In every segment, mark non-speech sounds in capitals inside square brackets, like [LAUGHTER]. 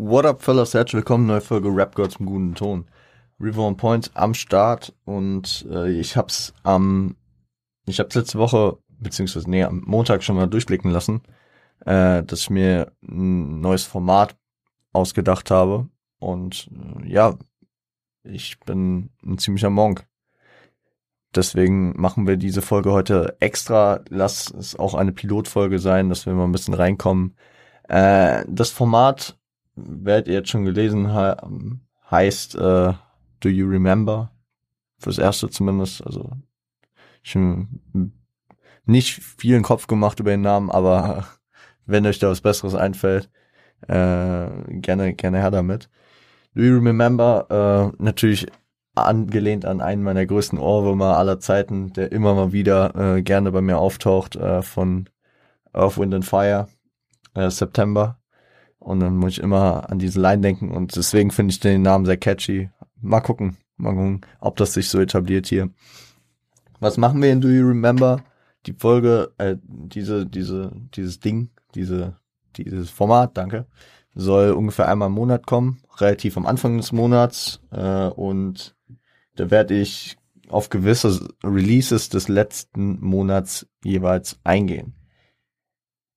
What up, fellas? Herzlich willkommen, neue Folge Rap Girls im guten Ton. River on Point am Start und äh, ich hab's am, ich hab's letzte Woche, beziehungsweise nee, am Montag schon mal durchblicken lassen, äh, dass ich mir ein neues Format ausgedacht habe und äh, ja, ich bin ein ziemlicher Monk. Deswegen machen wir diese Folge heute extra. Lass es auch eine Pilotfolge sein, dass wir mal ein bisschen reinkommen. Äh, das Format werdet ihr jetzt schon gelesen haben, heißt äh, Do You Remember? Fürs erste zumindest. Also schon nicht viel in Kopf gemacht über den Namen, aber [LAUGHS] wenn euch da was Besseres einfällt, äh, gerne, gerne her damit. Do You Remember? Äh, natürlich angelehnt an einen meiner größten Ohrwürmer aller Zeiten, der immer mal wieder äh, gerne bei mir auftaucht, äh, von Earth, Wind and Fire, äh, September. Und dann muss ich immer an diese Line denken und deswegen finde ich den Namen sehr catchy. Mal gucken, mal gucken, ob das sich so etabliert hier. Was machen wir in Do You Remember? Die Folge, äh, diese, diese, dieses Ding, diese, dieses Format, danke, soll ungefähr einmal im Monat kommen, relativ am Anfang des Monats äh, und da werde ich auf gewisse Releases des letzten Monats jeweils eingehen.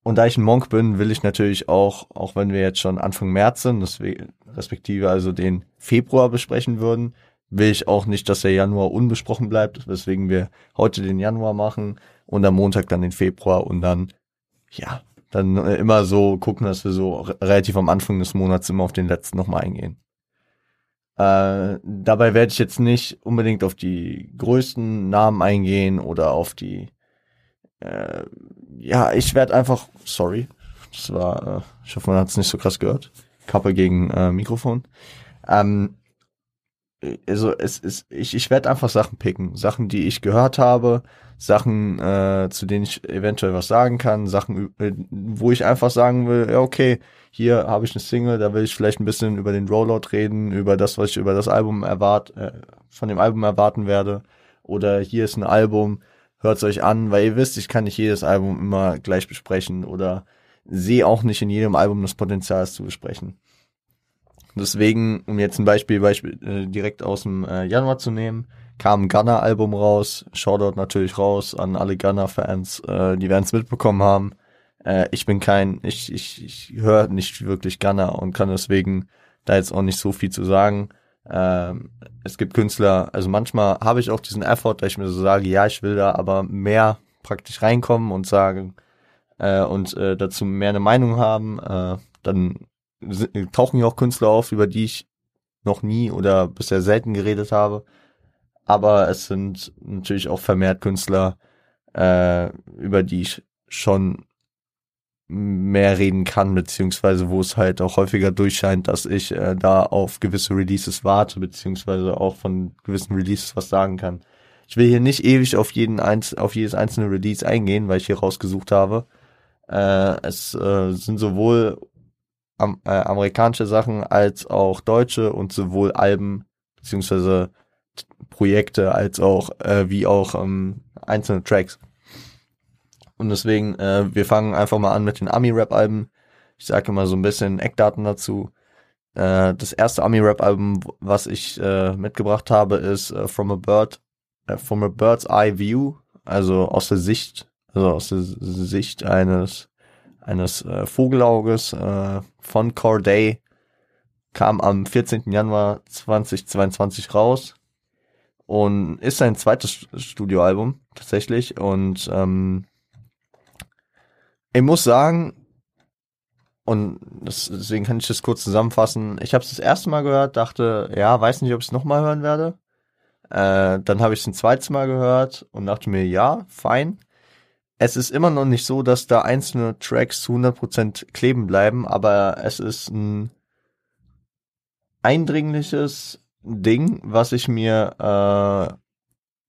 Und da ich ein Monk bin, will ich natürlich auch, auch wenn wir jetzt schon Anfang März sind, respektive also den Februar besprechen würden, will ich auch nicht, dass der Januar unbesprochen bleibt, weswegen wir heute den Januar machen und am Montag dann den Februar und dann, ja, dann immer so gucken, dass wir so relativ am Anfang des Monats immer auf den letzten nochmal eingehen. Äh, dabei werde ich jetzt nicht unbedingt auf die größten Namen eingehen oder auf die äh, ja, ich werde einfach, sorry, das war, äh, ich hoffe, man hat es nicht so krass gehört. Kappe gegen äh, Mikrofon. Ähm, also es ist, ich, ich werde einfach Sachen picken, Sachen, die ich gehört habe, Sachen, äh, zu denen ich eventuell was sagen kann, Sachen, äh, wo ich einfach sagen will, ja okay, hier habe ich eine Single, da will ich vielleicht ein bisschen über den Rollout reden, über das, was ich über das Album erwart, äh, von dem Album erwarten werde, oder hier ist ein Album, hört's euch an, weil ihr wisst, ich kann nicht jedes Album immer gleich besprechen oder sehe auch nicht in jedem Album das Potenzial, es zu besprechen. Deswegen, um jetzt ein Beispiel, Beispiel äh, direkt aus dem äh, Januar zu nehmen, kam ein Gunner-Album raus. Shoutout natürlich raus an alle Gunner-Fans, äh, die werden es mitbekommen haben. Äh, ich bin kein, ich, ich, ich höre nicht wirklich Gunner und kann deswegen da jetzt auch nicht so viel zu sagen. Ähm, es gibt Künstler, also manchmal habe ich auch diesen Effort, dass ich mir so sage, ja, ich will da aber mehr praktisch reinkommen und sagen äh, und äh, dazu mehr eine Meinung haben. Äh, dann tauchen ja auch Künstler auf, über die ich noch nie oder bisher selten geredet habe. Aber es sind natürlich auch vermehrt Künstler, äh, über die ich schon mehr reden kann, beziehungsweise wo es halt auch häufiger durchscheint, dass ich äh, da auf gewisse Releases warte, beziehungsweise auch von gewissen Releases was sagen kann. Ich will hier nicht ewig auf jeden einz auf jedes einzelne Release eingehen, weil ich hier rausgesucht habe. Äh, es äh, sind sowohl am, äh, amerikanische Sachen als auch deutsche und sowohl Alben beziehungsweise Projekte als auch äh, wie auch ähm, einzelne Tracks. Und deswegen, äh, wir fangen einfach mal an mit den Ami-Rap-Alben. Ich sage immer so ein bisschen Eckdaten dazu. Äh, das erste Ami-Rap-Album, was ich äh, mitgebracht habe, ist äh, From a Bird, äh, From a Bird's Eye View, also aus der Sicht, also aus der Sicht eines eines äh, Vogelauges von Corday, kam am 14. Januar 2022 raus und ist sein zweites Studioalbum tatsächlich und ähm, ich muss sagen, und das, deswegen kann ich das kurz zusammenfassen. Ich habe es das erste Mal gehört, dachte, ja, weiß nicht, ob ich es nochmal hören werde. Äh, dann habe ich es ein zweites Mal gehört und dachte mir, ja, fein. Es ist immer noch nicht so, dass da einzelne Tracks zu 100% kleben bleiben, aber es ist ein eindringliches Ding, was ich mir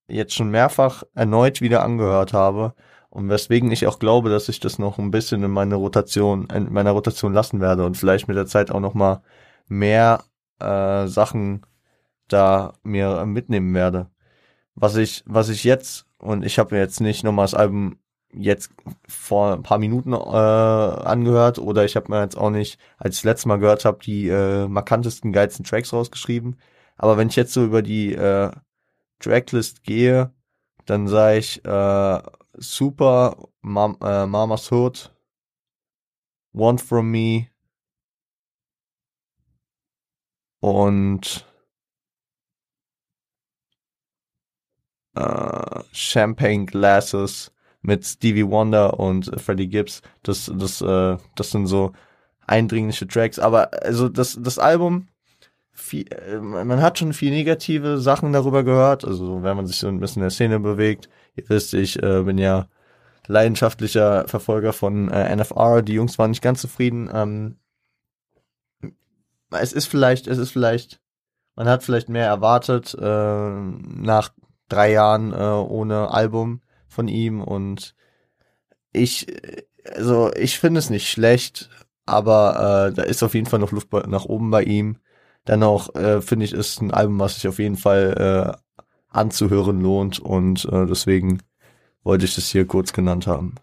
äh, jetzt schon mehrfach erneut wieder angehört habe und weswegen ich auch glaube, dass ich das noch ein bisschen in meine Rotation, in meiner Rotation lassen werde und vielleicht mit der Zeit auch noch mal mehr äh, Sachen da mir mitnehmen werde. Was ich, was ich jetzt, und ich habe jetzt nicht nochmal das Album jetzt vor ein paar Minuten äh, angehört oder ich habe mir jetzt auch nicht, als ich das letzte Mal gehört habe, die äh, markantesten, geilsten Tracks rausgeschrieben. Aber wenn ich jetzt so über die äh, Tracklist gehe, dann sage ich äh, Super, Mam äh, Mama's Hood, Want From Me und äh, Champagne Glasses mit Stevie Wonder und Freddie Gibbs. Das, das, äh, das sind so eindringliche Tracks. Aber also das, das Album, viel, äh, man hat schon viel negative Sachen darüber gehört. Also wenn man sich so ein bisschen in der Szene bewegt. Ihr wisst, ich äh, bin ja leidenschaftlicher Verfolger von äh, NFR. Die Jungs waren nicht ganz zufrieden. Ähm, es ist vielleicht, es ist vielleicht, man hat vielleicht mehr erwartet äh, nach drei Jahren äh, ohne Album von ihm und ich, also ich finde es nicht schlecht, aber äh, da ist auf jeden Fall noch Luft nach oben bei ihm. Dennoch äh, finde ich, ist ein Album, was sich auf jeden Fall äh, anzuhören lohnt und äh, deswegen wollte ich das hier kurz genannt haben.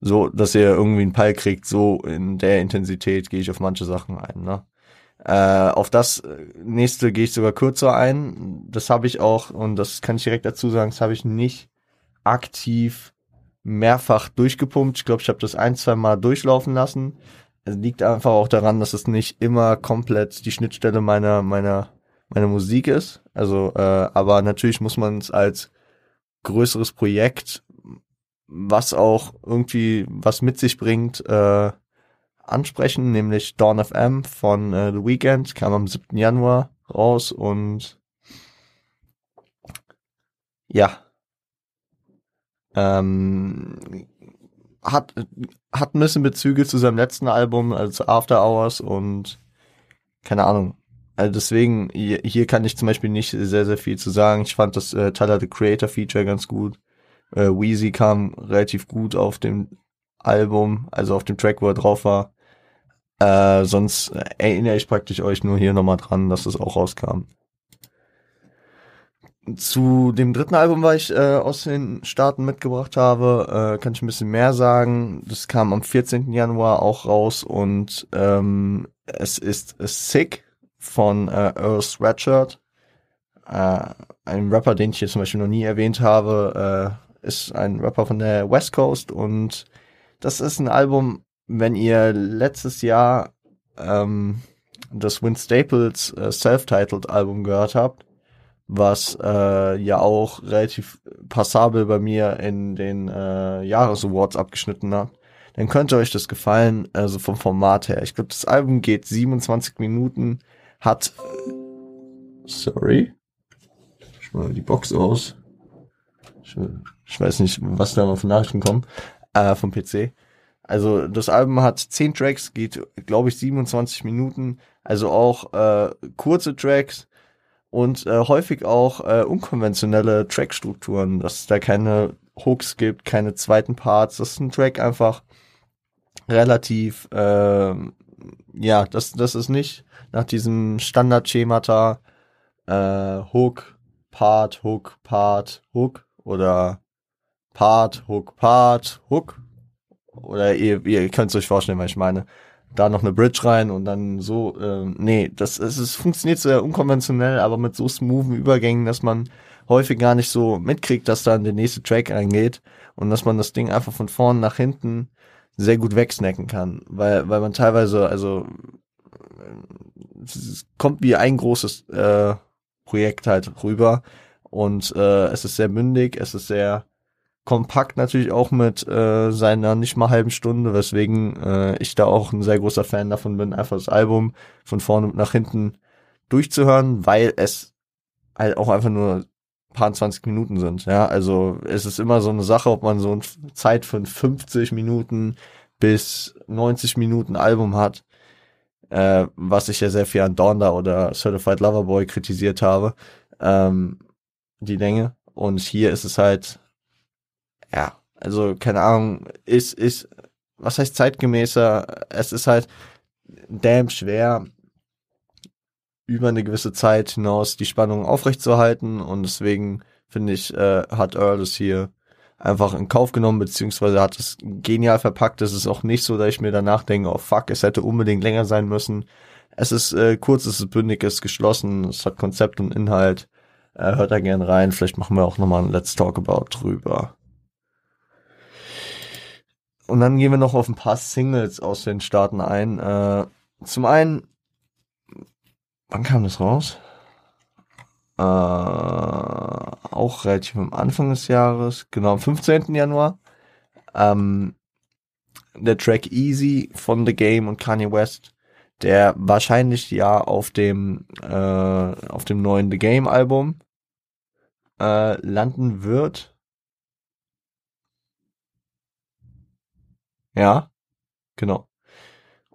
So, dass ihr irgendwie einen Peil kriegt, so in der Intensität gehe ich auf manche Sachen ein. Ne? Äh, auf das nächste gehe ich sogar kürzer ein. Das habe ich auch, und das kann ich direkt dazu sagen, das habe ich nicht aktiv mehrfach durchgepumpt. Ich glaube, ich habe das ein, zwei Mal durchlaufen lassen. Es liegt einfach auch daran, dass es nicht immer komplett die Schnittstelle meiner, meiner, meiner Musik ist. Also, äh, aber natürlich muss man es als größeres Projekt, was auch irgendwie was mit sich bringt, äh, ansprechen, nämlich Dawn of M von äh, The Weeknd, kam am 7. Januar raus und ja, ähm, hat, hat ein bisschen Bezüge zu seinem letzten Album, also After Hours und keine Ahnung. Also deswegen, hier, kann ich zum Beispiel nicht sehr, sehr viel zu sagen. Ich fand das äh, Tyler the Creator Feature ganz gut. Äh, Weezy kam relativ gut auf dem Album, also auf dem Track, wo er drauf war. Äh, sonst erinnere ich praktisch euch nur hier nochmal dran, dass es auch rauskam. Zu dem dritten Album, was ich äh, aus den Staaten mitgebracht habe, äh, kann ich ein bisschen mehr sagen. Das kam am 14. Januar auch raus und ähm, es ist Sick von äh, Earl Sweatshirt. Äh, ein Rapper, den ich hier zum Beispiel noch nie erwähnt habe, äh, ist ein Rapper von der West Coast und das ist ein Album, wenn ihr letztes Jahr ähm, das Win Staples äh, Self-Titled Album gehört habt, was äh, ja auch relativ passabel bei mir in den äh, Jahresawards abgeschnitten hat, dann könnte euch das gefallen, also vom Format her. Ich glaube, das Album geht 27 Minuten, hat sorry, ich mal die Box aus. Ich, ich weiß nicht, was da mal für Nachrichten kommen äh, vom PC. Also das Album hat zehn Tracks, geht glaube ich 27 Minuten, also auch äh, kurze Tracks und äh, häufig auch äh, unkonventionelle Trackstrukturen, dass es da keine Hooks gibt, keine zweiten Parts, dass ein Track einfach relativ äh, ja, das das ist nicht nach diesem Standardschemata äh, Hook, Part, Hook, Part, Hook oder Part, Hook, Part, Hook oder ihr, ihr könnt es euch vorstellen, was ich meine. Da noch eine Bridge rein und dann so, äh, nee, das es, es funktioniert sehr unkonventionell, aber mit so smoothen Übergängen, dass man häufig gar nicht so mitkriegt, dass dann der nächste Track eingeht und dass man das Ding einfach von vorn nach hinten sehr gut wegsnacken kann, weil weil man teilweise also es kommt wie ein großes äh, Projekt halt rüber und äh, es ist sehr mündig, es ist sehr kompakt natürlich auch mit äh, seiner nicht mal halben Stunde, weswegen äh, ich da auch ein sehr großer Fan davon bin, einfach das Album von vorne nach hinten durchzuhören, weil es halt auch einfach nur paar 20 Minuten sind. Ja, also es ist immer so eine Sache, ob man so eine Zeit von 50 Minuten bis 90 Minuten Album hat, äh, was ich ja sehr viel an Donda oder Certified Lover Boy kritisiert habe, ähm, die Länge. Und hier ist es halt ja, also keine Ahnung, ist, ist, was heißt zeitgemäßer? Es ist halt damn schwer, über eine gewisse Zeit hinaus die Spannung aufrechtzuerhalten und deswegen finde ich, äh, hat Earl es hier einfach in Kauf genommen, beziehungsweise hat es genial verpackt. Es ist auch nicht so, dass ich mir danach denke, oh fuck, es hätte unbedingt länger sein müssen. Es ist äh, kurz, es ist bündig, es ist geschlossen, es hat Konzept und Inhalt. Äh, hört da gern rein. Vielleicht machen wir auch nochmal ein Let's Talk About drüber. Und dann gehen wir noch auf ein paar Singles aus den Staaten ein. Äh, zum einen, wann kam das raus? Äh, auch relativ am Anfang des Jahres, genau am 15. Januar. Ähm, der Track Easy von The Game und Kanye West, der wahrscheinlich ja auf dem äh, auf dem neuen The Game Album äh, landen wird. Ja, genau.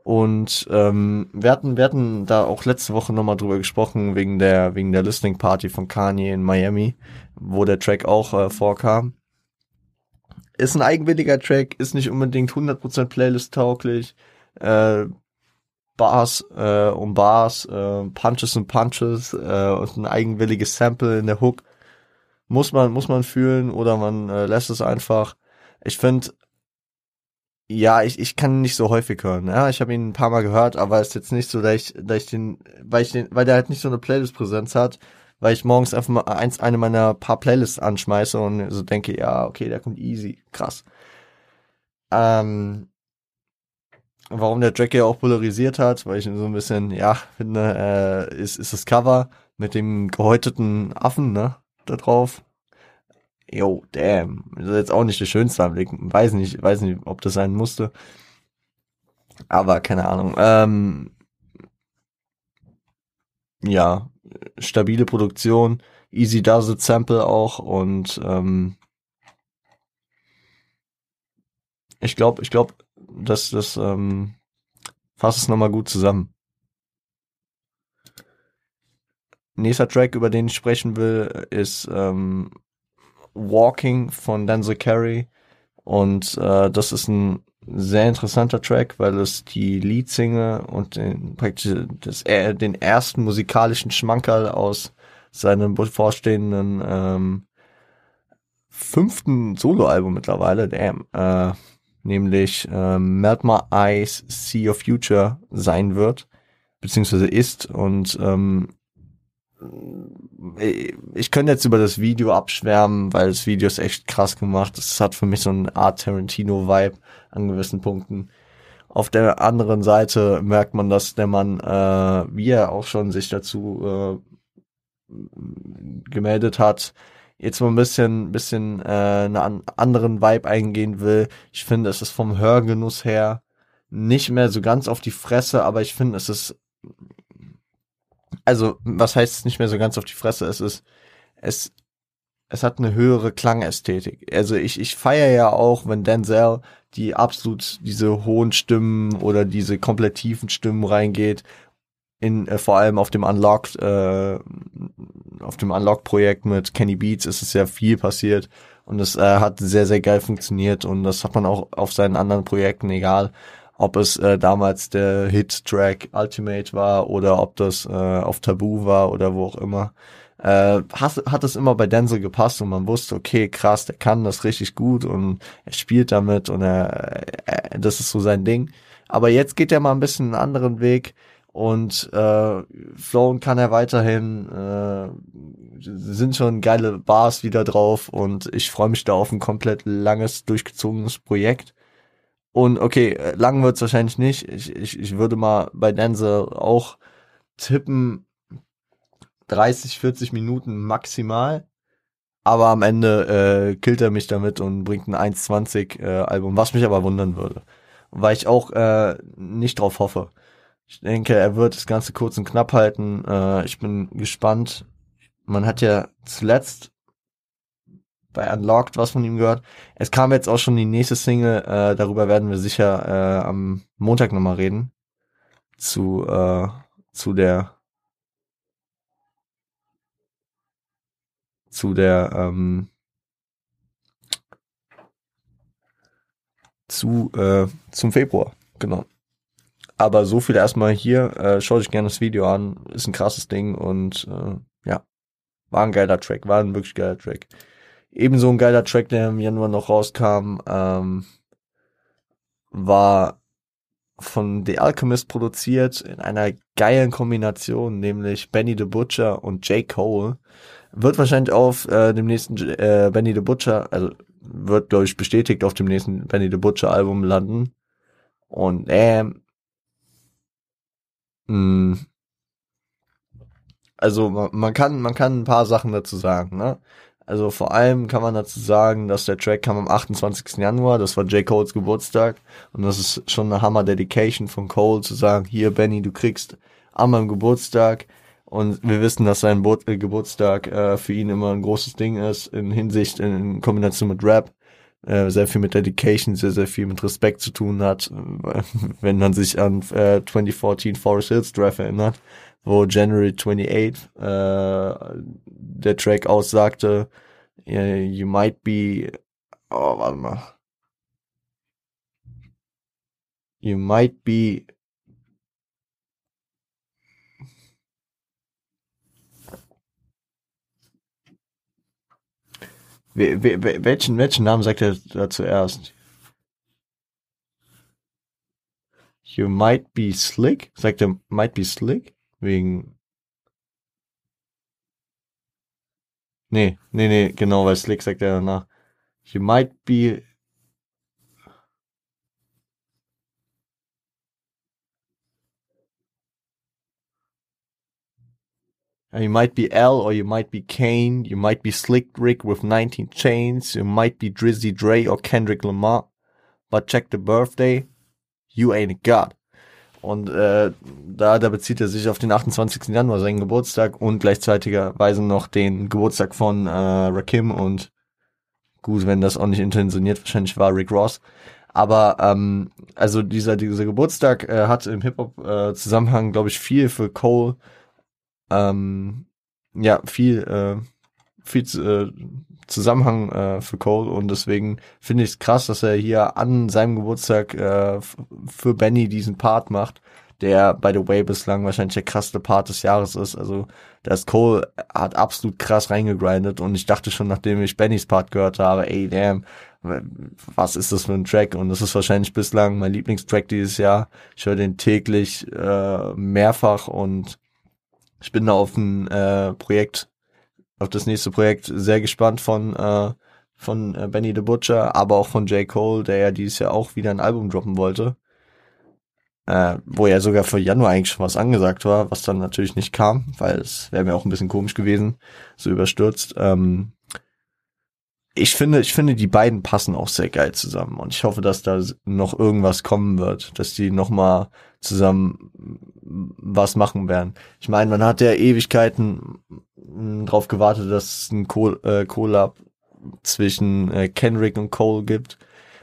Und ähm, wir hatten, wir hatten da auch letzte Woche nochmal drüber gesprochen, wegen der, wegen der Listening Party von Kanye in Miami, wo der Track auch äh, vorkam. Ist ein eigenwilliger Track, ist nicht unbedingt 100% Playlist-tauglich. Äh, Bars äh, um Bars, äh, Punches und Punches äh, und ein eigenwilliges Sample in der Hook muss man, muss man fühlen oder man äh, lässt es einfach. Ich finde, ja, ich, ich kann ihn nicht so häufig hören. Ja, ich habe ihn ein paar Mal gehört, aber es ist jetzt nicht so, dass ich, dass ich den, weil ich den, weil der halt nicht so eine Playlist-Präsenz hat, weil ich morgens einfach mal eins, eine meiner paar Playlists anschmeiße und so denke, ja, okay, der kommt easy, krass. Ähm, warum der Track ja auch polarisiert hat, weil ich ihn so ein bisschen, ja, finde, äh, ist, ist das Cover mit dem gehäuteten Affen, ne? da drauf. Yo, damn. Das ist jetzt auch nicht der schönste Anblick. Weiß nicht, weiß nicht, ob das sein musste. Aber keine Ahnung. Ähm, ja, stabile Produktion, easy does it Sample auch und ähm, ich glaube, ich glaube, dass das ähm, fasst es nochmal gut zusammen. Nächster Track, über den ich sprechen will, ist ähm, Walking von Denzel Carey. Und äh, das ist ein sehr interessanter Track, weil es die Leadsingle und den, praktisch das, äh, den ersten musikalischen Schmankerl aus seinem bevorstehenden ähm, fünften Soloalbum mittlerweile, damn, äh, nämlich äh, Melt My Eyes, See Your Future sein wird, beziehungsweise ist. Und ähm, ich könnte jetzt über das Video abschwärmen, weil das Video ist echt krass gemacht. Es hat für mich so eine Art Tarantino-Vibe an gewissen Punkten. Auf der anderen Seite merkt man, dass der Mann, äh, wie er auch schon sich dazu äh, gemeldet hat, jetzt mal ein bisschen, bisschen äh, einen anderen Vibe eingehen will. Ich finde, es ist vom Hörgenuss her nicht mehr so ganz auf die Fresse, aber ich finde, es ist also was heißt nicht mehr so ganz auf die Fresse, es ist, es, es hat eine höhere Klangästhetik. Also ich, ich feiere ja auch, wenn Denzel die absolut diese hohen Stimmen oder diese komplett tiefen Stimmen reingeht, in, äh, vor allem auf dem Unlocked, äh, auf dem Unlocked-Projekt mit Kenny Beats ist es sehr viel passiert und es äh, hat sehr, sehr geil funktioniert und das hat man auch auf seinen anderen Projekten, egal ob es äh, damals der Hit-Track Ultimate war oder ob das äh, auf Tabu war oder wo auch immer, äh, hat, hat es immer bei Denzel gepasst und man wusste, okay, krass, der kann das richtig gut und er spielt damit und er, er das ist so sein Ding. Aber jetzt geht er mal ein bisschen einen anderen Weg und äh, flowen kann er weiterhin. Äh, sind schon geile Bars wieder drauf und ich freue mich da auf ein komplett langes, durchgezogenes Projekt. Und okay, äh, lang wird's wahrscheinlich nicht. Ich, ich, ich würde mal bei Denzel auch tippen 30, 40 Minuten maximal. Aber am Ende äh, killt er mich damit und bringt ein 1,20 äh, Album, was mich aber wundern würde. Weil ich auch äh, nicht drauf hoffe. Ich denke, er wird das Ganze kurz und knapp halten. Äh, ich bin gespannt. Man hat ja zuletzt bei Unlocked was von ihm gehört. Es kam jetzt auch schon die nächste Single, äh, darüber werden wir sicher äh, am Montag nochmal reden. Zu, äh, zu der zu der ähm, zu äh, zum Februar, genau. Aber so viel erstmal hier. Äh, schaut euch gerne das Video an. Ist ein krasses Ding und äh, ja, war ein geiler Track, war ein wirklich geiler Track. Ebenso ein geiler Track, der im Januar noch rauskam, ähm, war von The Alchemist produziert in einer geilen Kombination, nämlich Benny the Butcher und J. Cole. Wird wahrscheinlich auf äh, dem nächsten äh, Benny the Butcher, also wird, glaube ich, bestätigt auf dem nächsten Benny the Butcher Album landen. Und ähm, mh, also man, man kann man kann ein paar Sachen dazu sagen, ne? Also vor allem kann man dazu sagen, dass der Track kam am 28. Januar, das war J. Coles Geburtstag und das ist schon eine Hammer-Dedication von Cole zu sagen, hier Benny, du kriegst an meinem Geburtstag und wir wissen, dass sein Bo äh, Geburtstag äh, für ihn immer ein großes Ding ist in Hinsicht, in Kombination mit Rap, äh, sehr viel mit Dedication, sehr, sehr viel mit Respekt zu tun hat, [LAUGHS] wenn man sich an äh, 2014 Forest Hills Drive erinnert wo January 28 äh, der Track aussagte, you might be, oh, warte mal. You might be welchen, welchen Namen sagt er da zuerst? You might be slick? Sagt er might be slick? Wegen. Nee, nee, nee, genau, weil Slick sagt ja danach. You might be. Uh, you might be L or you might be Kane. You might be Slick Rick with 19 chains. You might be Drizzy Dre or Kendrick Lamar. But check the birthday. You ain't a god. Und äh, da, da bezieht er sich auf den 28. Januar, seinen Geburtstag und gleichzeitigerweise noch den Geburtstag von äh, Rakim und gut, wenn das auch nicht intentioniert wahrscheinlich war Rick Ross. Aber ähm, also dieser dieser Geburtstag äh, hat im Hip Hop äh, glaube ich, viel für Cole, ähm, ja viel äh, viel äh, Zusammenhang äh, für Cole und deswegen finde ich es krass, dass er hier an seinem Geburtstag äh, für Benny diesen Part macht, der by the way bislang wahrscheinlich der krasseste Part des Jahres ist. Also das Cole hat absolut krass reingegrindet und ich dachte schon, nachdem ich Bennys Part gehört habe, ey damn, was ist das für ein Track? Und das ist wahrscheinlich bislang mein Lieblingstrack dieses Jahr. Ich höre den täglich äh, mehrfach und ich bin da auf ein äh, Projekt auf das nächste Projekt sehr gespannt von, äh, von äh, Benny the Butcher, aber auch von J. Cole, der ja dieses Jahr auch wieder ein Album droppen wollte. Äh, wo ja sogar für Januar eigentlich schon was angesagt war, was dann natürlich nicht kam, weil es wäre mir auch ein bisschen komisch gewesen, so überstürzt. Ähm, ich finde, ich finde, die beiden passen auch sehr geil zusammen und ich hoffe, dass da noch irgendwas kommen wird, dass die noch mal zusammen was machen werden. Ich meine, man hat ja Ewigkeiten drauf gewartet, dass es ein äh, Collab zwischen äh, Kendrick und Cole gibt.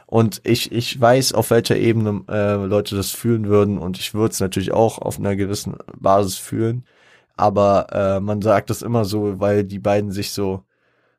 Und ich, ich weiß, auf welcher Ebene äh, Leute das fühlen würden und ich würde es natürlich auch auf einer gewissen Basis fühlen. Aber äh, man sagt das immer so, weil die beiden sich so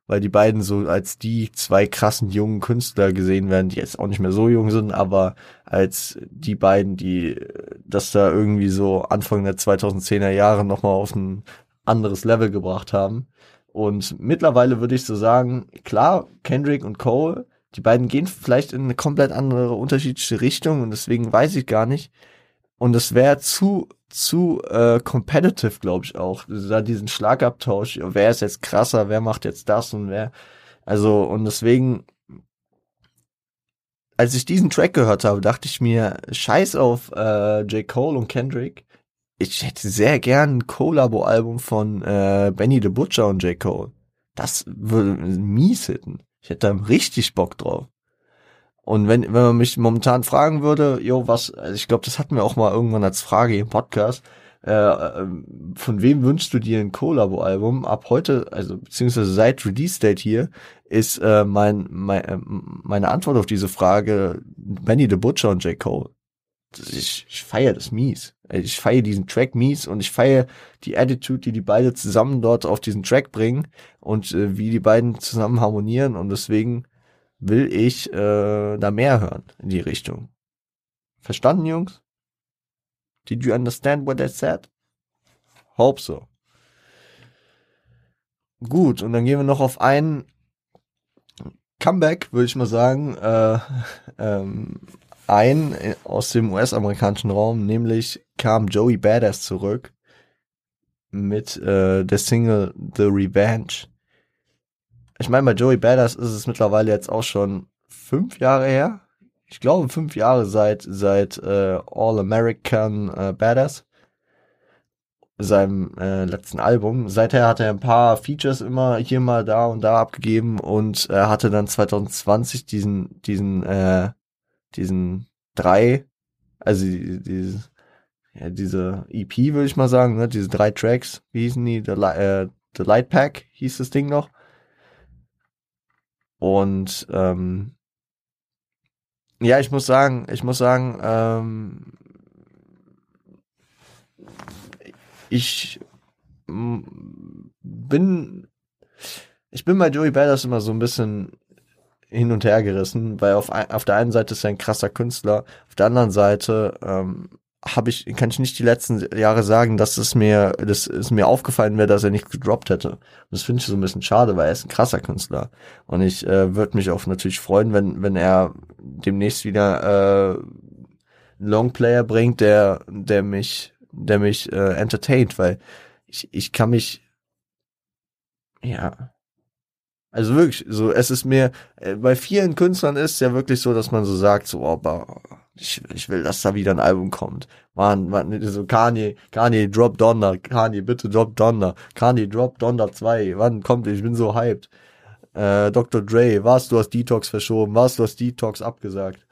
weil die beiden so als die zwei krassen jungen Künstler gesehen werden, die jetzt auch nicht mehr so jung sind, aber als die beiden, die das da irgendwie so Anfang der 2010er Jahre nochmal auf ein anderes Level gebracht haben. Und mittlerweile würde ich so sagen, klar, Kendrick und Cole, die beiden gehen vielleicht in eine komplett andere, unterschiedliche Richtung und deswegen weiß ich gar nicht. Und es wäre zu zu äh, competitive, glaube ich auch. Da diesen Schlagabtausch, wer ist jetzt krasser, wer macht jetzt das und wer. Also, und deswegen, als ich diesen Track gehört habe, dachte ich mir, scheiß auf äh, J. Cole und Kendrick. Ich hätte sehr gern ein Collabo-Album von äh, Benny the Butcher und J. Cole. Das würde mies hitten. Ich hätte da richtig Bock drauf. Und wenn, wenn man mich momentan fragen würde, jo, was, also ich glaube, das hatten wir auch mal irgendwann als Frage im Podcast, äh, äh, von wem wünschst du dir ein Collabo-Album? Ab heute, also beziehungsweise seit Release-Date hier, ist äh, mein, mein, äh, meine Antwort auf diese Frage Benny the Butcher und J. Cole. Ich, ich feiere das mies. Ich feiere diesen Track mies und ich feiere die Attitude, die die beide zusammen dort auf diesen Track bringen und äh, wie die beiden zusammen harmonieren und deswegen will ich äh, da mehr hören in die Richtung. Verstanden, Jungs? Did you understand what I said? Hope so. Gut, und dann gehen wir noch auf einen Comeback, würde ich mal sagen, äh, [LAUGHS] ähm, ein aus dem US-amerikanischen Raum, nämlich kam Joey Badass zurück mit äh, der Single The Revenge. Ich meine, bei Joey Badass ist es mittlerweile jetzt auch schon fünf Jahre her. Ich glaube fünf Jahre seit seit äh, All American äh, Badass seinem äh, letzten Album. Seither hat er ein paar Features immer hier mal da und da abgegeben und er hatte dann 2020 diesen diesen äh, diesen drei, also diese, ja, diese EP würde ich mal sagen, ne, diese drei Tracks, wie hießen die? The, äh, The Light Pack hieß das Ding noch. Und ähm, ja, ich muss sagen, ich muss sagen, ähm, ich bin, ich bin bei Joey Badass immer so ein bisschen hin und her gerissen, weil auf, auf der einen Seite ist er ein krasser Künstler, auf der anderen Seite ähm, habe ich, kann ich nicht die letzten Jahre sagen, dass es mir, dass es mir aufgefallen wäre, dass er nicht gedroppt hätte. Und das finde ich so ein bisschen schade, weil er ist ein krasser Künstler. Und ich äh, würde mich auch natürlich freuen, wenn, wenn er demnächst wieder äh, Longplayer bringt, der, der mich der mich äh, entertaint, weil ich, ich kann mich, ja, also wirklich, so, es ist mir, äh, bei vielen Künstlern ist es ja wirklich so, dass man so sagt, so, oh, ich, ich will, dass da wieder ein Album kommt. Man, man, so Kanye, Kanye, drop Donner, Kanye, bitte drop Donner, Kanye, drop Donner 2, wann kommt, ich bin so hyped. Äh, Dr. Dre, was, du hast Detox verschoben, was, du hast Detox abgesagt.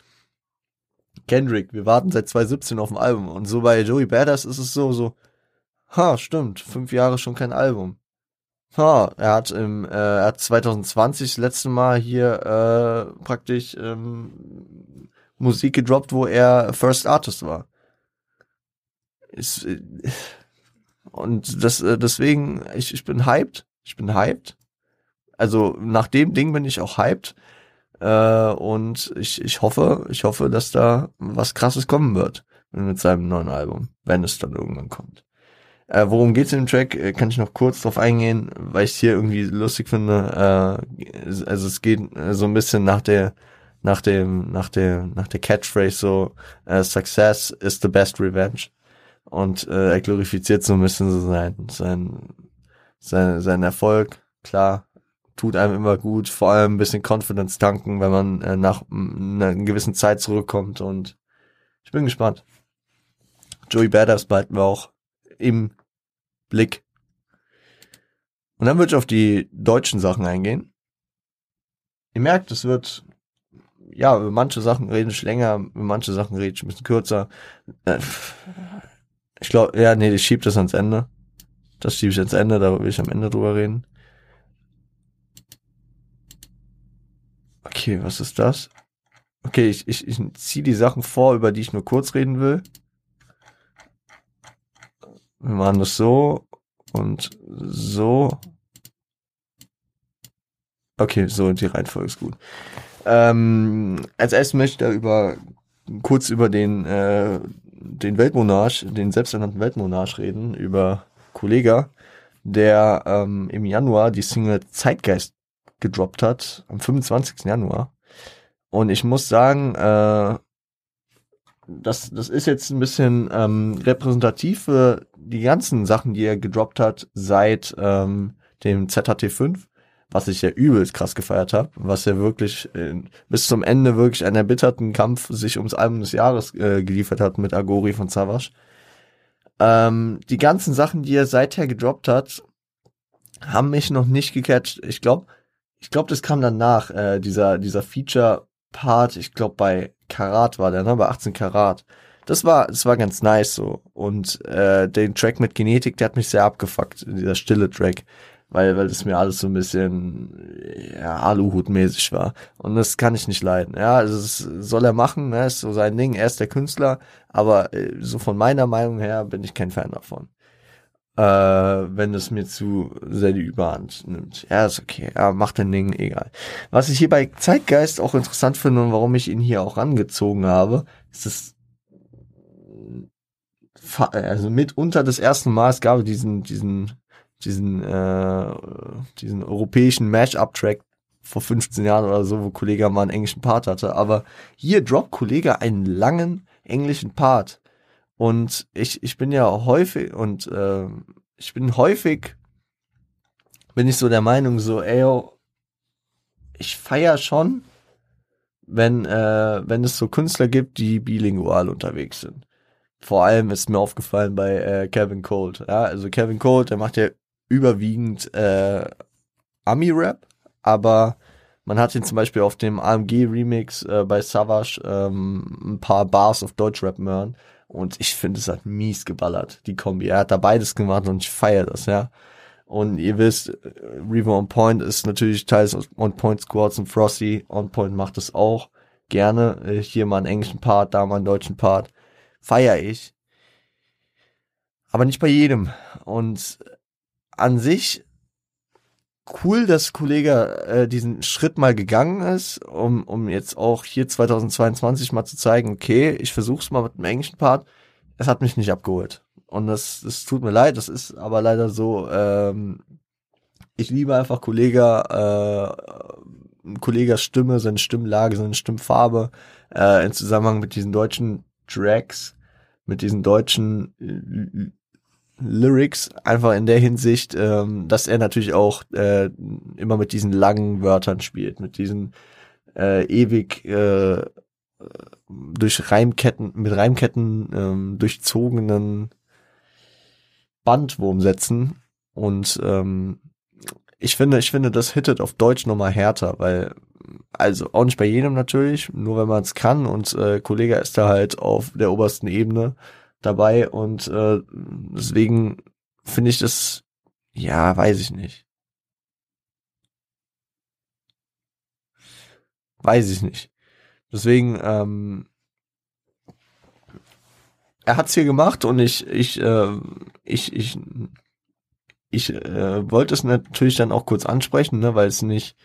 Kendrick, wir warten seit 2017 auf ein Album. Und so bei Joey Badass ist es so, so, ha, stimmt, fünf Jahre schon kein Album. Ha, er hat im, äh, er hat 2020 das letzte Mal hier äh, praktisch ähm, Musik gedroppt, wo er First Artist war. Ist, äh, und das, äh, deswegen, ich, ich bin hyped. Ich bin hyped. Also nach dem Ding bin ich auch hyped. Äh, und ich, ich hoffe, ich hoffe, dass da was krasses kommen wird mit seinem neuen Album, wenn es dann irgendwann kommt. Äh, worum geht's in dem Track? Äh, kann ich noch kurz drauf eingehen, weil ich hier irgendwie lustig finde. Äh, also es geht äh, so ein bisschen nach der nach dem nach der nach der Catchphrase so äh, Success is the best revenge und äh, er glorifiziert so ein bisschen so sein sein sein, sein Erfolg. Klar, tut einem immer gut, vor allem ein bisschen Confidence tanken, wenn man äh, nach einer gewissen Zeit zurückkommt und ich bin gespannt. Joey Badass behalten wir auch im Blick. Und dann würde ich auf die deutschen Sachen eingehen. Ihr merkt, es wird, ja, über manche Sachen rede ich länger, über manche Sachen rede ich ein bisschen kürzer. Äh, ich glaube, ja, nee, ich schiebe das ans Ende. Das schiebe ich ans Ende, da will ich am Ende drüber reden. Okay, was ist das? Okay, ich, ich, ich ziehe die Sachen vor, über die ich nur kurz reden will. Wir machen das so und so. Okay, so, die Reihenfolge ist gut. Ähm, als erstes möchte ich da über, kurz über den, äh, den Weltmonarch, den selbsternannten Weltmonarch reden, über Kollega, der ähm, im Januar die Single Zeitgeist gedroppt hat, am 25. Januar. Und ich muss sagen, äh, das, das ist jetzt ein bisschen ähm, repräsentativ für die ganzen Sachen, die er gedroppt hat seit ähm, dem ZHT5, was ich ja übelst krass gefeiert habe, was er wirklich äh, bis zum Ende wirklich einen erbitterten Kampf sich ums Album des Jahres äh, geliefert hat mit Agori von Savage. Ähm, die ganzen Sachen, die er seither gedroppt hat, haben mich noch nicht gecatcht. Ich glaube, ich glaube, das kam danach, äh, dieser, dieser Feature-Part, ich glaube bei Karat war der, ne, bei 18 Karat. Das war, das war ganz nice so. Und äh, den Track mit Genetik, der hat mich sehr abgefuckt, dieser stille Track. Weil, weil das mir alles so ein bisschen ja, Aluhut-mäßig war. Und das kann ich nicht leiden. Ja, also das soll er machen, ne? Ist so sein Ding, er ist der Künstler, aber äh, so von meiner Meinung her bin ich kein Fan davon äh, wenn es mir zu sehr die Überhand nimmt. Ja, ist okay. Ja, macht den Ding, egal. Was ich hier bei Zeitgeist auch interessant finde und warum ich ihn hier auch angezogen habe, ist es also mitunter das erste Mal, es gab diesen, diesen, diesen, äh, diesen europäischen Mash-up-Track vor 15 Jahren oder so, wo Kollege mal einen englischen Part hatte. Aber hier droppt Kollege einen langen englischen Part. Und ich, ich bin ja häufig und äh, ich bin häufig, bin ich so der Meinung, so, ey, yo, ich feier schon, wenn, äh, wenn es so Künstler gibt, die bilingual unterwegs sind. Vor allem ist mir aufgefallen bei äh, Kevin Colt. Ja, also Kevin Colt, der macht ja überwiegend äh, Ami-Rap, aber man hat ihn zum Beispiel auf dem AMG-Remix äh, bei Savage ähm, ein paar Bars auf Deutschrap hören und ich finde, es hat mies geballert, die Kombi. Er hat da beides gemacht und ich feiere das, ja. Und ihr wisst, Reaver On Point ist natürlich teils On Point Squads und Frosty. On Point macht es auch gerne. Äh, hier mal einen englischen Part, da mal einen deutschen Part. Feier ich. Aber nicht bei jedem. Und an sich cool, dass Kollege äh, diesen Schritt mal gegangen ist, um, um jetzt auch hier 2022 mal zu zeigen, okay, ich versuch's mal mit dem englischen Part. Es hat mich nicht abgeholt. Und das, das tut mir leid, das ist aber leider so. Ähm, ich liebe einfach Kollege, äh, Kollegas Stimme, seine Stimmlage, seine Stimmfarbe äh, in Zusammenhang mit diesen deutschen Tracks, mit diesen deutschen Lyrics einfach in der Hinsicht, ähm, dass er natürlich auch äh, immer mit diesen langen Wörtern spielt, mit diesen äh, ewig äh, durch Reimketten, mit Reimketten ähm, durchzogenen Bandwurmsätzen. Und ähm, ich finde, ich finde, das hittet auf Deutsch nochmal härter, weil, also auch nicht bei jedem natürlich, nur wenn man es kann und äh, Kollege ist da halt auf der obersten Ebene dabei und äh, deswegen finde ich das, ja, weiß ich nicht. Weiß ich nicht. Deswegen, ähm, er hat's hier gemacht und ich, ich, äh, ich, ich, ich äh, wollte es natürlich dann auch kurz ansprechen, ne, weil es nicht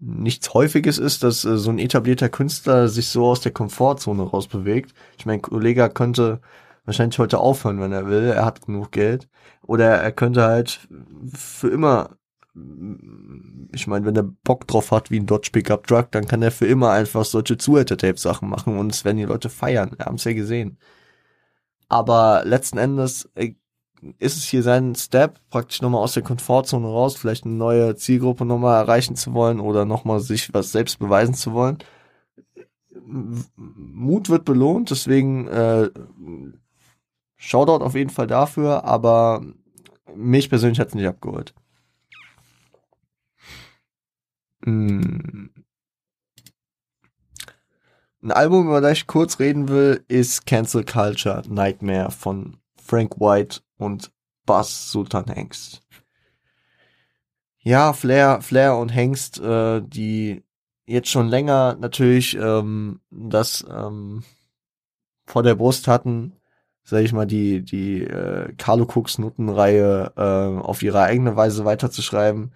nichts Häufiges ist, dass äh, so ein etablierter Künstler sich so aus der Komfortzone rausbewegt. Ich meine, Kollege könnte wahrscheinlich heute aufhören, wenn er will. Er hat genug Geld. Oder er könnte halt für immer, ich meine, wenn er Bock drauf hat, wie ein Dodge Pickup Truck, dann kann er für immer einfach solche Zuhälter-Tape-Sachen machen und es werden die Leute feiern. Wir haben es ja gesehen. Aber letzten Endes äh, ist es hier sein Step, praktisch nochmal aus der Komfortzone raus, vielleicht eine neue Zielgruppe nochmal erreichen zu wollen oder nochmal sich was selbst beweisen zu wollen. Mut wird belohnt, deswegen äh, Shoutout auf jeden Fall dafür, aber mich persönlich hat es nicht abgeholt. Hm. Ein Album, über das ich kurz reden will, ist Cancel Culture Nightmare von Frank White und Bass Sultan Hengst. Ja, Flair, Flair und Hengst, äh, die jetzt schon länger natürlich ähm, das ähm, vor der Brust hatten, sag ich mal, die, die äh, Carlo Cooks Notenreihe äh, auf ihre eigene Weise weiterzuschreiben.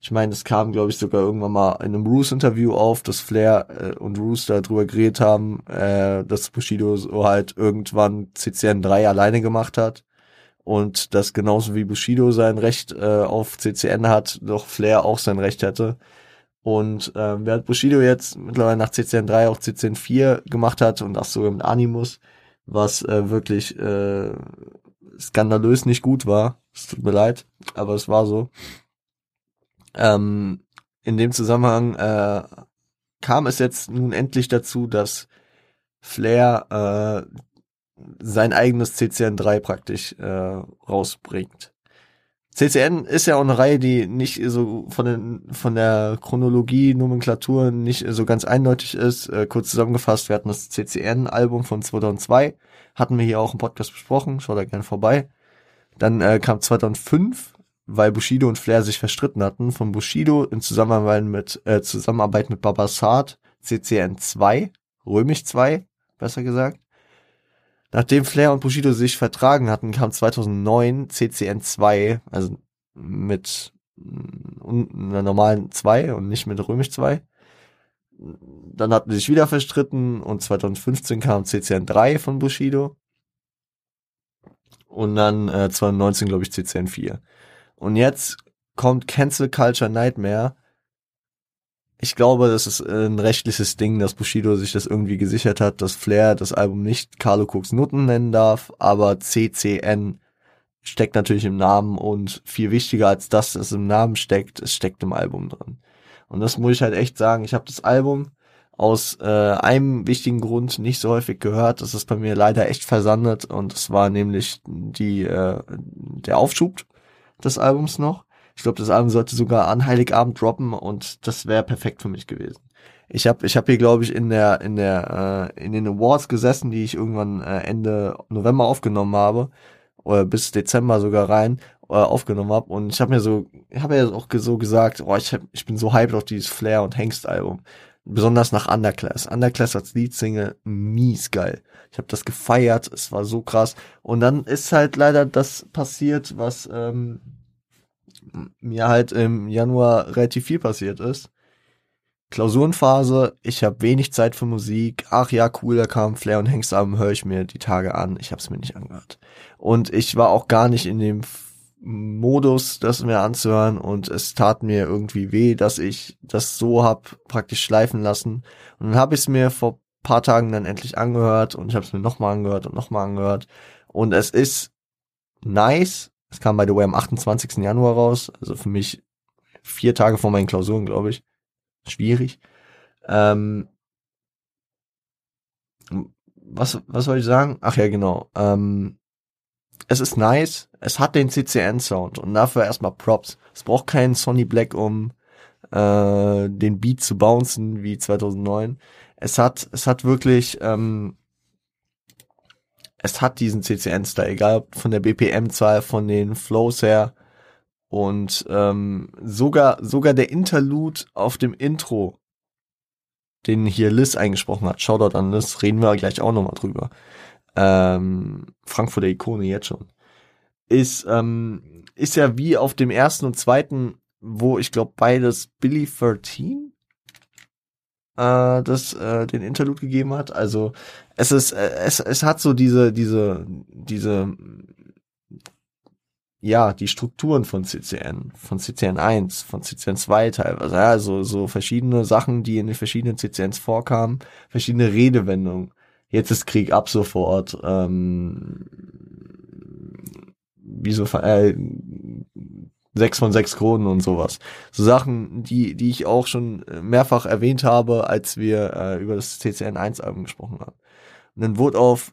Ich meine, es kam, glaube ich, sogar irgendwann mal in einem Roos-Interview auf, dass Flair äh, und Roos da drüber geredet haben, äh, dass Bushido so halt irgendwann CCN 3 alleine gemacht hat und dass genauso wie Bushido sein Recht äh, auf CCN hat, doch Flair auch sein Recht hätte. Und äh, während Bushido jetzt mittlerweile nach CCN 3 auch CCN 4 gemacht hat und das sogar mit Animus, was äh, wirklich äh, skandalös nicht gut war. Es tut mir leid, aber es war so. Ähm, in dem Zusammenhang äh, kam es jetzt nun endlich dazu, dass Flair äh, sein eigenes CCN 3 praktisch äh, rausbringt. CCN ist ja auch eine Reihe, die nicht so von, den, von der Chronologie, Nomenklatur nicht so ganz eindeutig ist. Äh, kurz zusammengefasst, wir hatten das CCN-Album von 2002, hatten wir hier auch im Podcast besprochen, schaut da gerne vorbei. Dann äh, kam 2005 weil Bushido und Flair sich verstritten hatten, von Bushido in Zusammenarbeit mit, äh, Zusammenarbeit mit Babasat, CCN 2, Römisch 2, besser gesagt. Nachdem Flair und Bushido sich vertragen hatten, kam 2009 CCN 2, also mit mm, einer normalen 2 und nicht mit Römisch 2. Dann hatten sie sich wieder verstritten und 2015 kam CCN 3 von Bushido. Und dann äh, 2019, glaube ich, CCN 4. Und jetzt kommt Cancel Culture Nightmare ich glaube, das ist ein rechtliches Ding, dass Bushido sich das irgendwie gesichert hat, dass Flair das Album nicht Carlo Cooks Nutten nennen darf, aber CCN steckt natürlich im Namen und viel wichtiger als das, es im Namen steckt, es steckt im Album drin. Und das muss ich halt echt sagen. Ich habe das Album aus äh, einem wichtigen Grund nicht so häufig gehört. Das ist bei mir leider echt versandet und es war nämlich die äh, der Aufschub des Albums noch. Ich glaube, das Album sollte sogar an Heiligabend droppen und das wäre perfekt für mich gewesen. Ich habe ich hab hier glaube ich in der in der äh, in den Awards gesessen, die ich irgendwann äh, Ende November aufgenommen habe oder bis Dezember sogar rein äh, aufgenommen habe und ich habe mir so ich habe ja auch so gesagt, oh, ich hab, ich bin so hyped auf dieses Flair und Hengst Album, besonders nach Underclass. Underclass als Leadsingle mies geil. Ich habe das gefeiert, es war so krass und dann ist halt leider das passiert, was ähm, mir halt im Januar relativ viel passiert ist. Klausurenphase, ich habe wenig Zeit für Musik. Ach ja, cool, da kam Flair und Hengstabend, höre ich mir die Tage an. Ich habe es mir nicht angehört. Und ich war auch gar nicht in dem Modus, das mir anzuhören und es tat mir irgendwie weh, dass ich das so hab praktisch schleifen lassen. Und dann habe ich es mir vor paar Tagen dann endlich angehört und ich habe es mir nochmal angehört und nochmal angehört. Und es ist nice, es kam by the way am 28. Januar raus, also für mich vier Tage vor meinen Klausuren, glaube ich. Schwierig. Ähm, was, was soll ich sagen? Ach ja, genau. Ähm, es ist nice, es hat den CCN-Sound und dafür erstmal Props. Es braucht keinen Sonny Black, um äh, den Beat zu bouncen wie 2009. Es hat, es hat wirklich ähm, es hat diesen CCN-Style, egal ob von der BPM-Zahl, von den Flows her. Und ähm, sogar, sogar der Interlude auf dem Intro, den hier Liz eingesprochen hat, Shoutout an Liz, reden wir gleich auch nochmal drüber. Ähm, Frankfurter Ikone jetzt schon. Ist, ähm, ist ja wie auf dem ersten und zweiten, wo ich glaube beides Billy 13 äh, das äh, den Interlude gegeben hat. Also es ist äh, es es hat so diese diese diese ja, die Strukturen von CCN, von CCN 1, von CCN 2 teilweise, ja, so, so verschiedene Sachen, die in den verschiedenen CCNs vorkamen, verschiedene Redewendungen. Jetzt ist Krieg ab sofort, ähm, wie so, äh, sechs von sechs Kronen und sowas. So Sachen, die, die ich auch schon mehrfach erwähnt habe, als wir äh, über das CCN 1 Album gesprochen haben. Und dann wurde auf,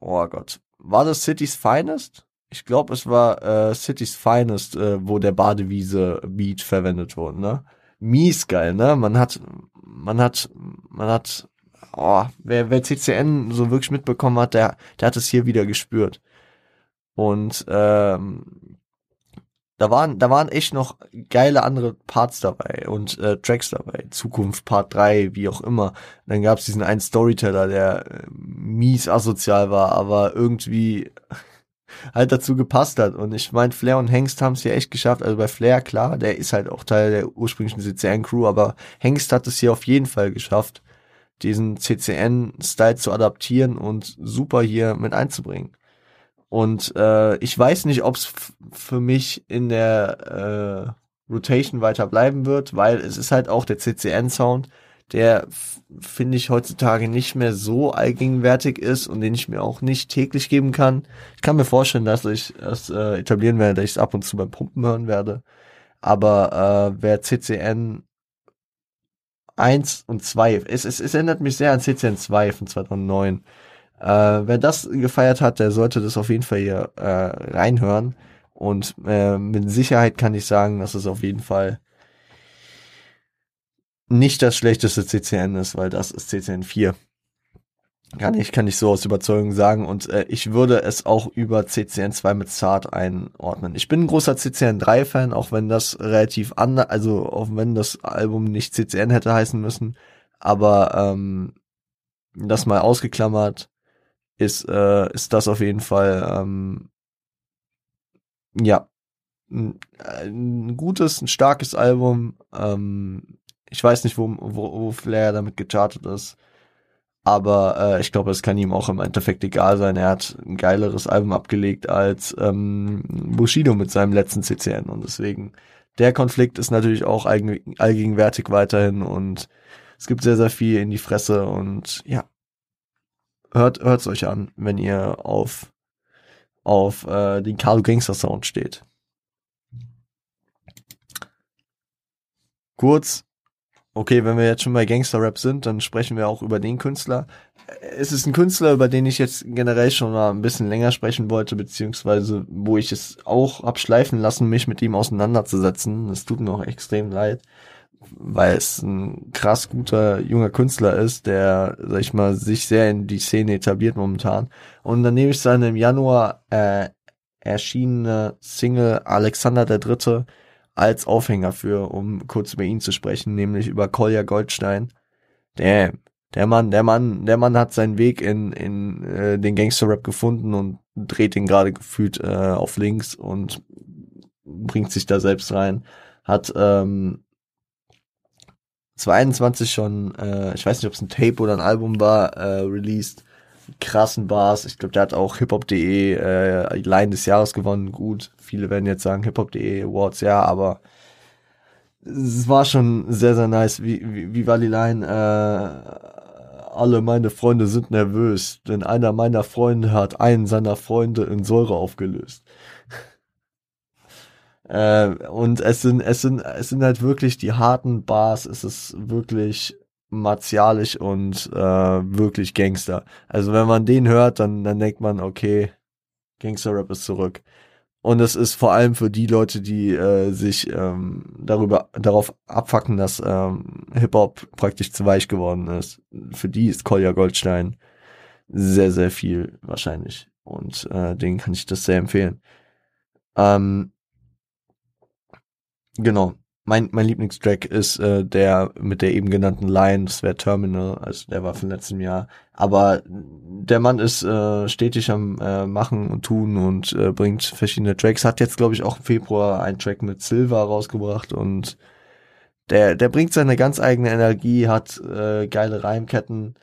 oh Gott, war das City's Finest? Ich glaube, es war äh, City's Finest, äh, wo der Badewiese-Beat verwendet wurde, ne? Mies geil, ne? Man hat, man hat, man hat, oh, wer, wer CCN so wirklich mitbekommen hat, der, der hat es hier wieder gespürt. Und ähm, da waren, da waren echt noch geile andere Parts dabei und äh, Tracks dabei. Zukunft Part 3, wie auch immer. dann gab es diesen einen Storyteller, der äh, mies asozial war, aber irgendwie [LAUGHS] halt dazu gepasst hat. Und ich meine, Flair und Hengst haben es ja echt geschafft. Also bei Flair, klar, der ist halt auch Teil der ursprünglichen CCN-Crew, aber Hengst hat es hier auf jeden Fall geschafft, diesen CCN-Style zu adaptieren und super hier mit einzubringen. Und äh, ich weiß nicht, ob es für mich in der äh, Rotation weiter bleiben wird, weil es ist halt auch der CCN-Sound, der finde ich heutzutage nicht mehr so allgegenwärtig ist und den ich mir auch nicht täglich geben kann. Ich kann mir vorstellen, dass ich das äh, etablieren werde, dass ich es ab und zu beim Pumpen hören werde. Aber äh, wer CCN 1 und 2, es, es, es erinnert mich sehr an CCN 2 von 2009 äh, wer das gefeiert hat, der sollte das auf jeden Fall hier äh, reinhören. Und äh, mit Sicherheit kann ich sagen, dass es auf jeden Fall nicht das schlechteste CCN ist, weil das ist CCN 4. Kann ich, kann ich so aus Überzeugung sagen. Und äh, ich würde es auch über CCN 2 mit Zart einordnen. Ich bin ein großer CCN 3 Fan, auch wenn das relativ anders, also auch wenn das Album nicht CCN hätte heißen müssen. Aber ähm, das mal ausgeklammert ist, äh, ist das auf jeden Fall, ähm, ja, ein, gutes, ein starkes Album. Ähm, ich weiß nicht, wo, wo, wo Flair damit gechartet ist. Aber äh, ich glaube, es kann ihm auch im Endeffekt egal sein. Er hat ein geileres Album abgelegt als ähm, Bushido mit seinem letzten CCN. Und deswegen der Konflikt ist natürlich auch allgegenwärtig weiterhin und es gibt sehr, sehr viel in die Fresse und ja, hört hört's euch an, wenn ihr auf auf äh, den Carlo Gangster Sound steht. Kurz, okay, wenn wir jetzt schon bei Gangster Rap sind, dann sprechen wir auch über den Künstler. Es ist ein Künstler, über den ich jetzt generell schon mal ein bisschen länger sprechen wollte, beziehungsweise wo ich es auch abschleifen lassen, mich mit ihm auseinanderzusetzen. Es tut mir auch extrem leid weil es ein krass guter junger Künstler ist, der, sag ich mal, sich sehr in die Szene etabliert momentan. Und dann nehme ich seine im Januar äh, erschienene Single Alexander der Dritte als Aufhänger für, um kurz über ihn zu sprechen, nämlich über Kolja Goldstein. Der, der Mann, der Mann, der Mann hat seinen Weg in, in äh, den Gangster-Rap gefunden und dreht ihn gerade gefühlt äh, auf links und bringt sich da selbst rein. Hat ähm, 22 schon, äh, ich weiß nicht, ob es ein Tape oder ein Album war, äh, released. Krassen Bars. Ich glaube, der hat auch hiphop.de äh, Line des Jahres gewonnen. Gut, viele werden jetzt sagen hiphop.de Awards, ja, aber es war schon sehr, sehr nice. Wie, wie, wie war die Line? Äh, alle meine Freunde sind nervös, denn einer meiner Freunde hat einen seiner Freunde in Säure aufgelöst. Äh, und es sind, es sind, es sind halt wirklich die harten Bars, es ist wirklich martialisch und äh, wirklich Gangster. Also wenn man den hört, dann, dann denkt man, okay, Gangster-Rap ist zurück. Und es ist vor allem für die Leute, die äh, sich ähm, darüber darauf abfacken, dass ähm, Hip-Hop praktisch zu weich geworden ist. Für die ist Kolja Goldstein sehr, sehr viel wahrscheinlich. Und äh, denen kann ich das sehr empfehlen. Ähm, Genau. Mein, mein Lieblingstrack ist äh, der mit der eben genannten Line, das wäre Terminal, also der war von letztem Jahr. Aber der Mann ist äh, stetig am äh, Machen und Tun und äh, bringt verschiedene Tracks. Hat jetzt, glaube ich, auch im Februar einen Track mit Silver rausgebracht und der, der bringt seine ganz eigene Energie, hat äh, geile Reimketten.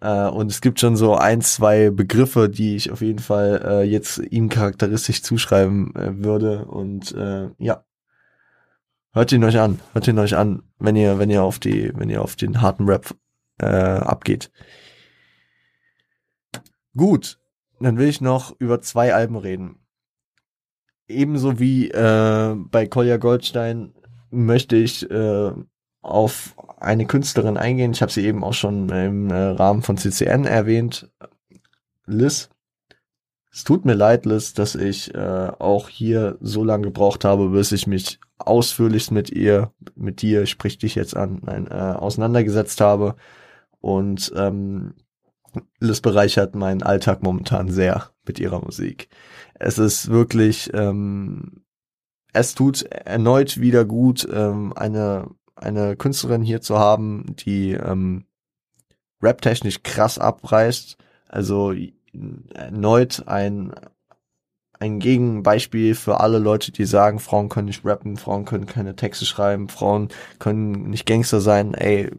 Äh, und es gibt schon so ein, zwei Begriffe, die ich auf jeden Fall äh, jetzt ihm charakteristisch zuschreiben äh, würde. Und äh, ja, Hört ihn euch an, hört ihn euch an, wenn ihr, wenn ihr auf die, wenn ihr auf den harten Rap äh, abgeht. Gut, dann will ich noch über zwei Alben reden. Ebenso wie äh, bei Kolja Goldstein möchte ich äh, auf eine Künstlerin eingehen. Ich habe sie eben auch schon im äh, Rahmen von CCN erwähnt. Liz. Es tut mir leid, Liz, dass ich äh, auch hier so lange gebraucht habe, bis ich mich ausführlichst mit ihr, mit dir, sprich dich jetzt an, nein, äh, auseinandergesetzt habe. Und ähm, Liz bereichert meinen Alltag momentan sehr mit ihrer Musik. Es ist wirklich, ähm, es tut erneut wieder gut, ähm, eine, eine Künstlerin hier zu haben, die ähm, rap-technisch krass abreißt. Also erneut ein ein Gegenbeispiel für alle Leute, die sagen, Frauen können nicht rappen, Frauen können keine Texte schreiben, Frauen können nicht Gangster sein. Ey,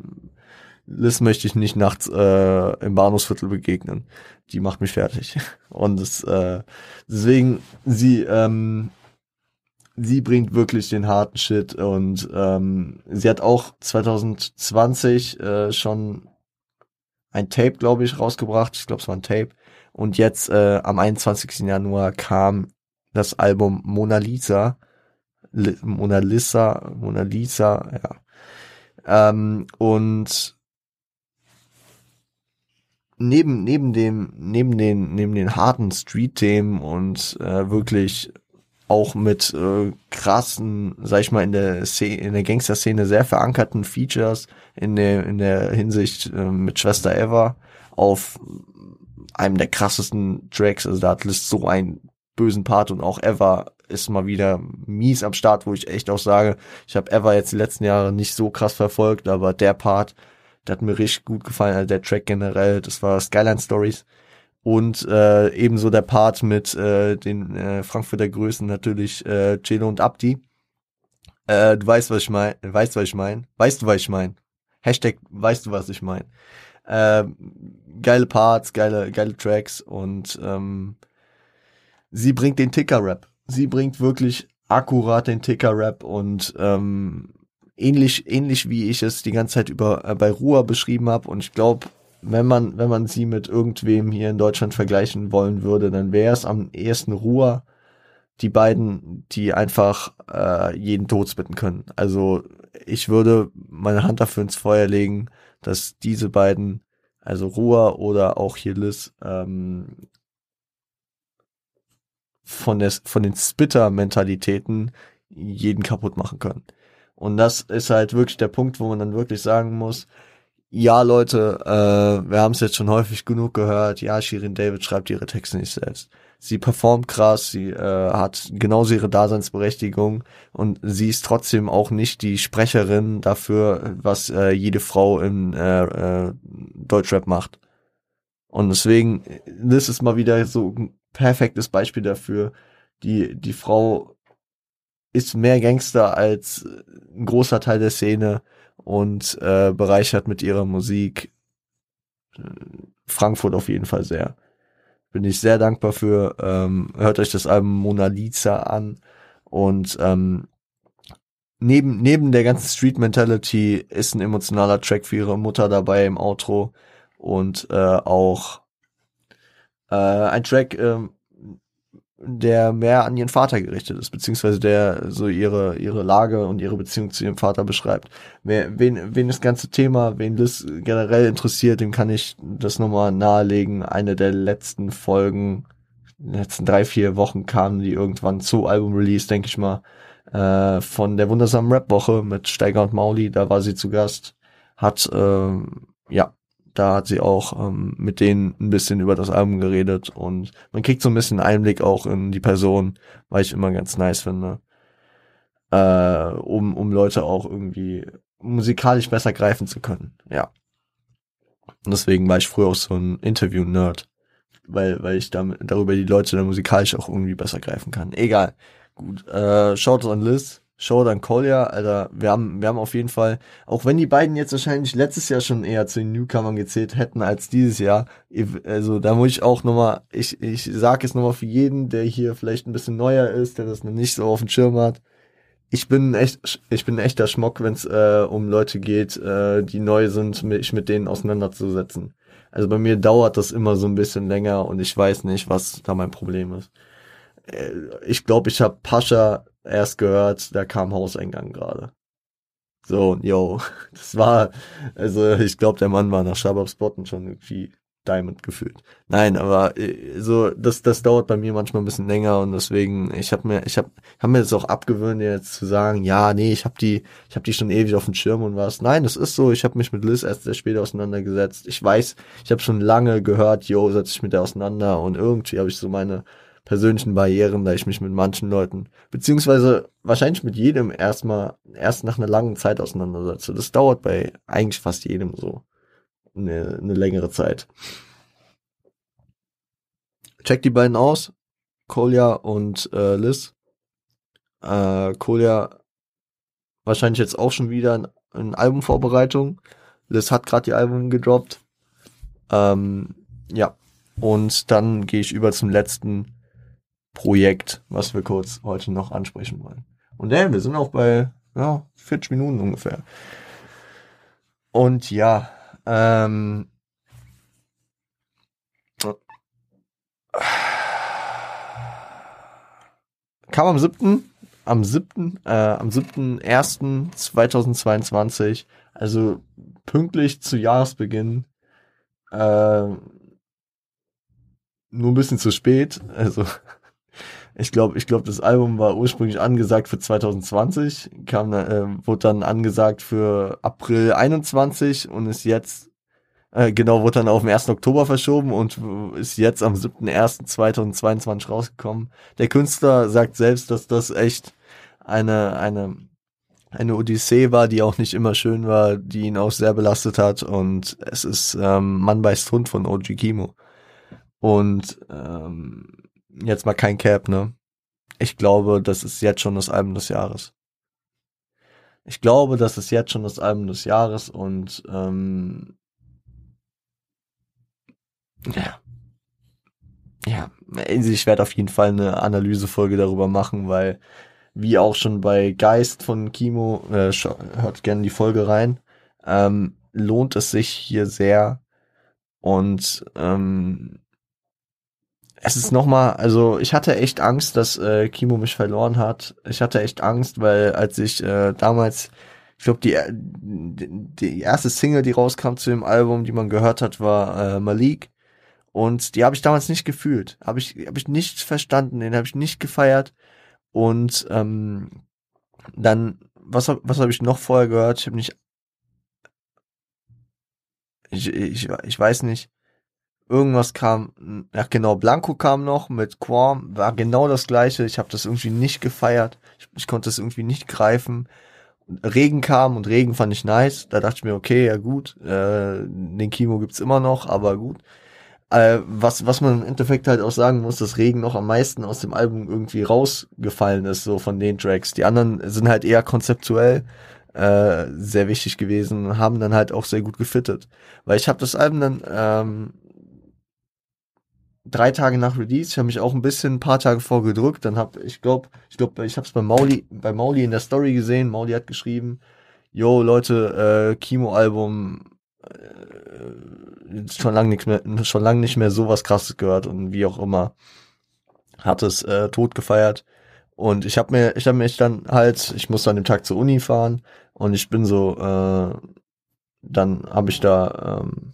Liz möchte ich nicht nachts äh, im Bahnhofsviertel begegnen. Die macht mich fertig. [LAUGHS] Und es, äh, deswegen, sie, ähm, sie bringt wirklich den harten Shit und ähm, sie hat auch 2020 äh, schon ein Tape, glaube ich, rausgebracht. Ich glaube, es war ein Tape und jetzt äh, am 21. Januar kam das Album Mona Lisa. Li Mona Lisa, Mona Lisa, ja. Ähm, und neben neben dem neben den neben den harten Street-Themen und äh, wirklich auch mit äh, krassen, sag ich mal, in der Szene, in der Gangster-Szene sehr verankerten Features in der in der Hinsicht äh, mit Schwester Eva auf einem der krassesten Tracks. Also da hat List so einen bösen Part und auch Ever ist mal wieder mies am Start, wo ich echt auch sage, ich habe Ever jetzt die letzten Jahre nicht so krass verfolgt, aber der Part, der hat mir richtig gut gefallen, also der Track generell, das war Skyline Stories. Und äh, ebenso der Part mit äh, den äh, Frankfurter Größen natürlich äh, Celo und Abdi. Äh, du weißt, was ich meine. Weißt, was ich meine. Weißt du, was ich meine. Hashtag, weißt du, was ich meine. Äh, geile Parts, geile, geile Tracks und ähm, sie bringt den Ticker-Rap. Sie bringt wirklich akkurat den Ticker-Rap und ähm, ähnlich, ähnlich wie ich es die ganze Zeit über äh, bei Ruhr beschrieben habe. Und ich glaube, wenn man, wenn man sie mit irgendwem hier in Deutschland vergleichen wollen würde, dann wäre es am ehesten Ruhr die beiden, die einfach äh, jeden Tod spitten können. Also ich würde meine Hand dafür ins Feuer legen, dass diese beiden, also Ruhr oder auch hier Liz, ähm, von, der, von den Spitter-Mentalitäten jeden kaputt machen können. Und das ist halt wirklich der Punkt, wo man dann wirklich sagen muss, ja Leute, äh, wir haben es jetzt schon häufig genug gehört, ja, Shirin David schreibt ihre Texte nicht selbst. Sie performt krass, sie äh, hat genauso ihre Daseinsberechtigung und sie ist trotzdem auch nicht die Sprecherin dafür, was äh, jede Frau in äh, äh, Deutschrap macht. Und deswegen, das ist mal wieder so ein perfektes Beispiel dafür. Die, die Frau ist mehr Gangster als ein großer Teil der Szene und äh, bereichert mit ihrer Musik äh, Frankfurt auf jeden Fall sehr. Bin ich sehr dankbar für. Ähm, hört euch das Album Mona Lisa an und ähm, neben neben der ganzen Street Mentality ist ein emotionaler Track für ihre Mutter dabei im Outro und äh, auch äh, ein Track, ähm, der mehr an ihren Vater gerichtet ist, beziehungsweise der so ihre, ihre Lage und ihre Beziehung zu ihrem Vater beschreibt. Wer, wen, wen das ganze Thema, wen das generell interessiert, dem kann ich das nochmal nahelegen. Eine der letzten Folgen, letzten drei, vier Wochen kamen die irgendwann zu Album-Release, denke ich mal, äh, von der wundersamen Rap-Woche mit Steiger und Mauli, da war sie zu Gast, hat, äh, ja, da hat sie auch ähm, mit denen ein bisschen über das Album geredet und man kriegt so ein bisschen Einblick auch in die Person, weil ich immer ganz nice finde, äh, um, um Leute auch irgendwie musikalisch besser greifen zu können, ja. Und deswegen war ich früher auch so ein Interview-Nerd, weil, weil ich damit, darüber die Leute dann musikalisch auch irgendwie besser greifen kann. Egal. Gut, äh, schaut an Liz, Showdown Collier, Alter, wir haben, wir haben auf jeden Fall, auch wenn die beiden jetzt wahrscheinlich letztes Jahr schon eher zu den Newcomern gezählt hätten als dieses Jahr, also da muss ich auch nochmal, ich, ich sag es nochmal für jeden, der hier vielleicht ein bisschen neuer ist, der das noch nicht so auf dem Schirm hat. Ich bin echt, ich bin echter Schmock, wenn es äh, um Leute geht, äh, die neu sind, mich mit denen auseinanderzusetzen. Also bei mir dauert das immer so ein bisschen länger und ich weiß nicht, was da mein Problem ist. Äh, ich glaube, ich habe Pascha erst gehört, da kam Hauseingang gerade. So, yo, [LAUGHS] das war, also ich glaube, der Mann war nach Shabab Spotten schon irgendwie Diamond gefühlt. Nein, aber äh, so das das dauert bei mir manchmal ein bisschen länger und deswegen ich habe mir ich habe hab mir das auch abgewöhnt jetzt zu sagen, ja, nee, ich habe die ich habe die schon ewig auf dem Schirm und was. Nein, das ist so, ich habe mich mit Liz erst sehr spät auseinandergesetzt. Ich weiß, ich habe schon lange gehört, yo, setz ich mit der auseinander und irgendwie habe ich so meine persönlichen Barrieren, da ich mich mit manchen Leuten, beziehungsweise wahrscheinlich mit jedem erstmal, erst nach einer langen Zeit auseinandersetze. Das dauert bei eigentlich fast jedem so eine, eine längere Zeit. Check die beiden aus, Kolja und äh, Liz. Äh, Kolja wahrscheinlich jetzt auch schon wieder in, in Albumvorbereitung. Liz hat gerade die Album gedroppt. Ähm, ja, und dann gehe ich über zum letzten Projekt, was wir kurz heute noch ansprechen wollen. Und ja, wir sind auch bei ja, 40 Minuten ungefähr. Und ja, ähm, kam am 7. am 7. Äh, am 7.1.2022, also pünktlich zu Jahresbeginn, äh, nur ein bisschen zu spät, also ich glaube, ich glaube, das Album war ursprünglich angesagt für 2020, kam, äh, wurde dann angesagt für April 21 und ist jetzt, äh, genau, wurde dann auf den 1. Oktober verschoben und ist jetzt am 7.1.2022 rausgekommen. Der Künstler sagt selbst, dass das echt eine, eine, eine Odyssee war, die auch nicht immer schön war, die ihn auch sehr belastet hat und es ist ähm, Mann beißt Hund von OG Kimo. Und ähm, jetzt mal kein Cap, ne? Ich glaube, das ist jetzt schon das Album des Jahres. Ich glaube, das ist jetzt schon das Album des Jahres und ähm, ja. Ja, ich werde auf jeden Fall eine Analysefolge darüber machen, weil wie auch schon bei Geist von Kimo, äh, hört gerne die Folge rein, ähm, lohnt es sich hier sehr. Und ähm, es ist nochmal, also ich hatte echt Angst, dass äh, Kimo mich verloren hat. Ich hatte echt Angst, weil als ich äh, damals, ich glaube, die, die erste Single, die rauskam zu dem Album, die man gehört hat, war äh, Malik. Und die habe ich damals nicht gefühlt. Habe ich, hab ich nicht verstanden, den habe ich nicht gefeiert. Und ähm, dann, was, was habe ich noch vorher gehört? Ich habe nicht. Ich, ich, ich weiß nicht. Irgendwas kam, ja genau, Blanco kam noch mit Quam, war genau das gleiche. Ich habe das irgendwie nicht gefeiert. Ich, ich konnte es irgendwie nicht greifen. Regen kam und Regen fand ich nice. Da dachte ich mir, okay, ja gut, äh, den Kimo gibt's immer noch, aber gut. Äh, was, was man im Endeffekt halt auch sagen muss, dass Regen noch am meisten aus dem Album irgendwie rausgefallen ist, so von den Tracks. Die anderen sind halt eher konzeptuell äh, sehr wichtig gewesen und haben dann halt auch sehr gut gefittet. Weil ich habe das Album dann ähm, drei Tage nach Release, ich habe mich auch ein bisschen ein paar Tage vorgedrückt, dann hab ich glaube, ich glaube, ich habe es bei Mauli, bei Mauli in der Story gesehen. Mauli hat geschrieben, yo Leute, äh, Kimo Album äh, schon lange nicht mehr, schon lange nicht mehr sowas krasses gehört und wie auch immer hat es äh, tot gefeiert. Und ich habe mir, ich habe mich dann halt, ich musste an dem Tag zur Uni fahren und ich bin so, äh, dann habe ich da ähm,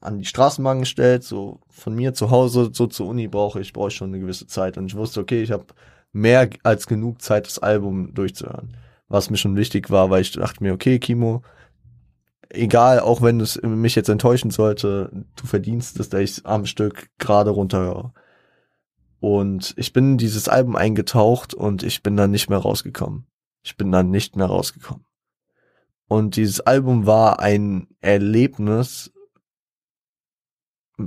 an die Straßenbahn gestellt, so von mir zu Hause, so zur Uni brauche ich, brauche ich schon eine gewisse Zeit. Und ich wusste, okay, ich habe mehr als genug Zeit, das Album durchzuhören. Was mir schon wichtig war, weil ich dachte mir, okay, Kimo, egal, auch wenn es mich jetzt enttäuschen sollte, du verdienst es, dass ich am Stück gerade runterhöre. Und ich bin in dieses Album eingetaucht und ich bin dann nicht mehr rausgekommen. Ich bin dann nicht mehr rausgekommen. Und dieses Album war ein Erlebnis,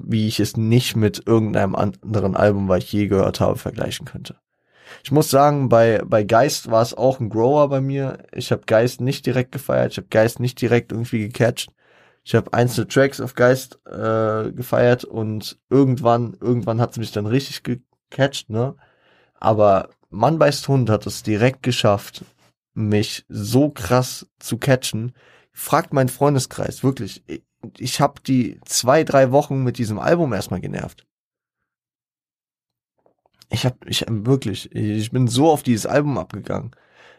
wie ich es nicht mit irgendeinem anderen Album, was ich je gehört habe, vergleichen könnte. Ich muss sagen, bei, bei Geist war es auch ein Grower bei mir. Ich habe Geist nicht direkt gefeiert, ich habe Geist nicht direkt irgendwie gecatcht. Ich habe einzelne Tracks auf Geist äh, gefeiert und irgendwann, irgendwann hat es mich dann richtig gecatcht, ne? Aber Mann beißt Hund hat es direkt geschafft, mich so krass zu catchen. Fragt mein Freundeskreis, wirklich. Ich, habe die zwei, drei Wochen mit diesem Album erstmal genervt ich habe ich wirklich, ich bin so auf dieses Album abgegangen.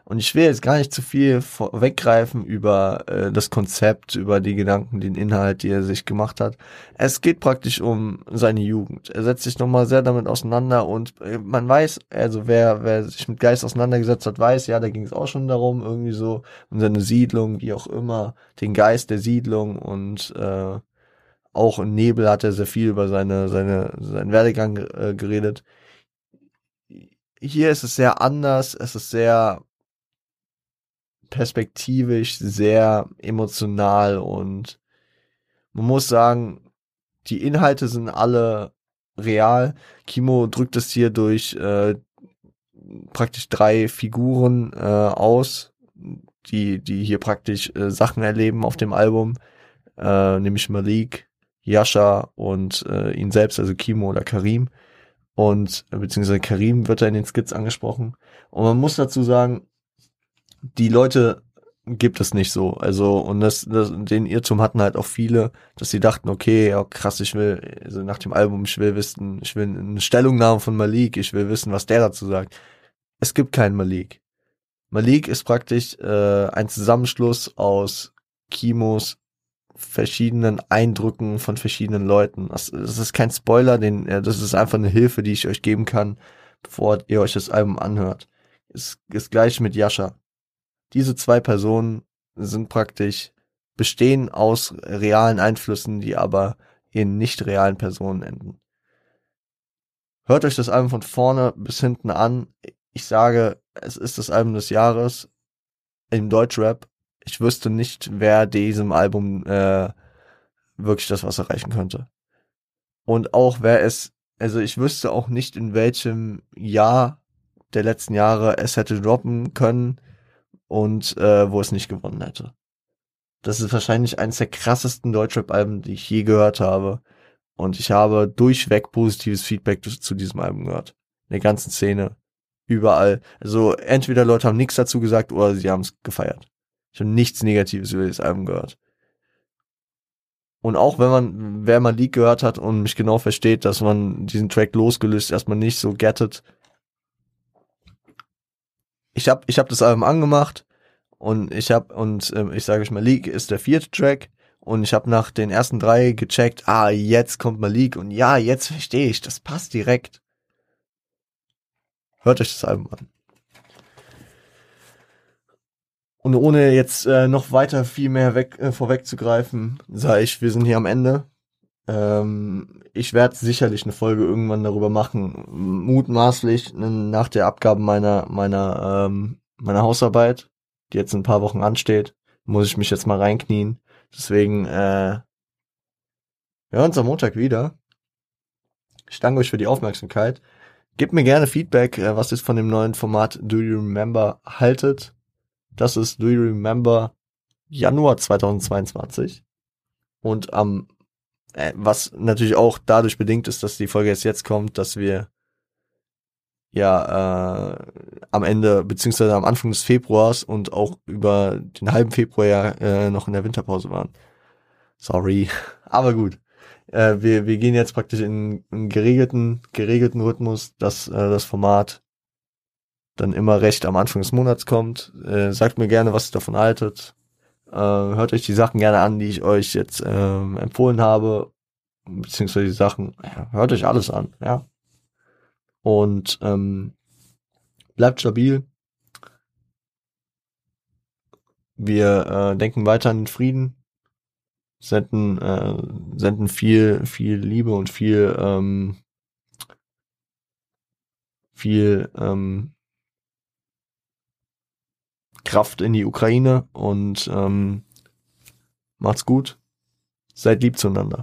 Und ich will jetzt gar nicht zu viel weggreifen über äh, das Konzept, über die Gedanken, den Inhalt, die er sich gemacht hat. Es geht praktisch um seine Jugend. Er setzt sich nochmal sehr damit auseinander und äh, man weiß, also wer, wer sich mit Geist auseinandergesetzt hat, weiß, ja, da ging es auch schon darum, irgendwie so um seine Siedlung, wie auch immer, den Geist der Siedlung und äh, auch im Nebel hat er sehr viel über seine, seine, seinen Werdegang äh, geredet hier ist es sehr anders, es ist sehr perspektivisch, sehr emotional und man muss sagen, die Inhalte sind alle real. Kimo drückt es hier durch äh, praktisch drei Figuren äh, aus, die, die hier praktisch äh, Sachen erleben auf dem Album, äh, nämlich Malik, Yasha und äh, ihn selbst, also Kimo oder Karim und beziehungsweise Karim wird da in den Skits angesprochen. Und man muss dazu sagen, die Leute gibt es nicht so. Also, und das, das, den Irrtum hatten halt auch viele, dass sie dachten, okay, ja krass, ich will, also nach dem Album, ich will wissen, ich will eine Stellungnahme von Malik, ich will wissen, was der dazu sagt. Es gibt keinen Malik. Malik ist praktisch äh, ein Zusammenschluss aus Kimos verschiedenen Eindrücken von verschiedenen Leuten. Das, das ist kein Spoiler, den, das ist einfach eine Hilfe, die ich euch geben kann, bevor ihr euch das Album anhört. Ist, ist gleich mit Yasha. Diese zwei Personen sind praktisch, bestehen aus realen Einflüssen, die aber in nicht realen Personen enden. Hört euch das Album von vorne bis hinten an. Ich sage, es ist das Album des Jahres im Deutschrap ich wüsste nicht, wer diesem Album äh, wirklich das was erreichen könnte. Und auch wer es, also ich wüsste auch nicht, in welchem Jahr der letzten Jahre es hätte droppen können und äh, wo es nicht gewonnen hätte. Das ist wahrscheinlich eines der krassesten Deutschrap-Alben, die ich je gehört habe. Und ich habe durchweg positives Feedback zu diesem Album gehört. In der ganzen Szene. Überall. Also entweder Leute haben nichts dazu gesagt oder sie haben es gefeiert. Ich habe nichts Negatives über das Album gehört. Und auch wenn man, wer mal Leak gehört hat und mich genau versteht, dass man diesen Track losgelöst erstmal nicht so gettet. Ich habe ich hab das Album angemacht und ich habe und ähm, ich sage euch mal, Leak ist der vierte Track und ich habe nach den ersten drei gecheckt, ah, jetzt kommt Malik und ja, jetzt verstehe ich, das passt direkt. Hört euch das Album an. Und ohne jetzt äh, noch weiter viel mehr weg, äh, vorwegzugreifen, sage ich, wir sind hier am Ende. Ähm, ich werde sicherlich eine Folge irgendwann darüber machen, mutmaßlich nach der Abgabe meiner meiner ähm, meiner Hausarbeit, die jetzt in ein paar Wochen ansteht, muss ich mich jetzt mal reinknien. Deswegen äh, wir hören uns am Montag wieder. Ich danke euch für die Aufmerksamkeit. Gebt mir gerne Feedback, äh, was ihr von dem neuen Format Do You Remember haltet. Das ist Do You Remember Januar 2022. Und am, was natürlich auch dadurch bedingt ist, dass die Folge jetzt jetzt kommt, dass wir ja äh, am Ende beziehungsweise am Anfang des Februars und auch über den halben Februar ja äh, noch in der Winterpause waren. Sorry, [LAUGHS] aber gut. Äh, wir, wir gehen jetzt praktisch in einen geregelten, geregelten Rhythmus, dass äh, das Format dann immer recht am Anfang des Monats kommt. Äh, sagt mir gerne, was ihr davon haltet. Äh, hört euch die Sachen gerne an, die ich euch jetzt äh, empfohlen habe. Beziehungsweise die Sachen, ja, hört euch alles an, ja. Und ähm, bleibt stabil. Wir äh, denken weiter an den Frieden, senden, äh, senden viel, viel Liebe und viel, ähm, viel ähm, Kraft in die Ukraine und ähm, macht's gut. Seid lieb zueinander.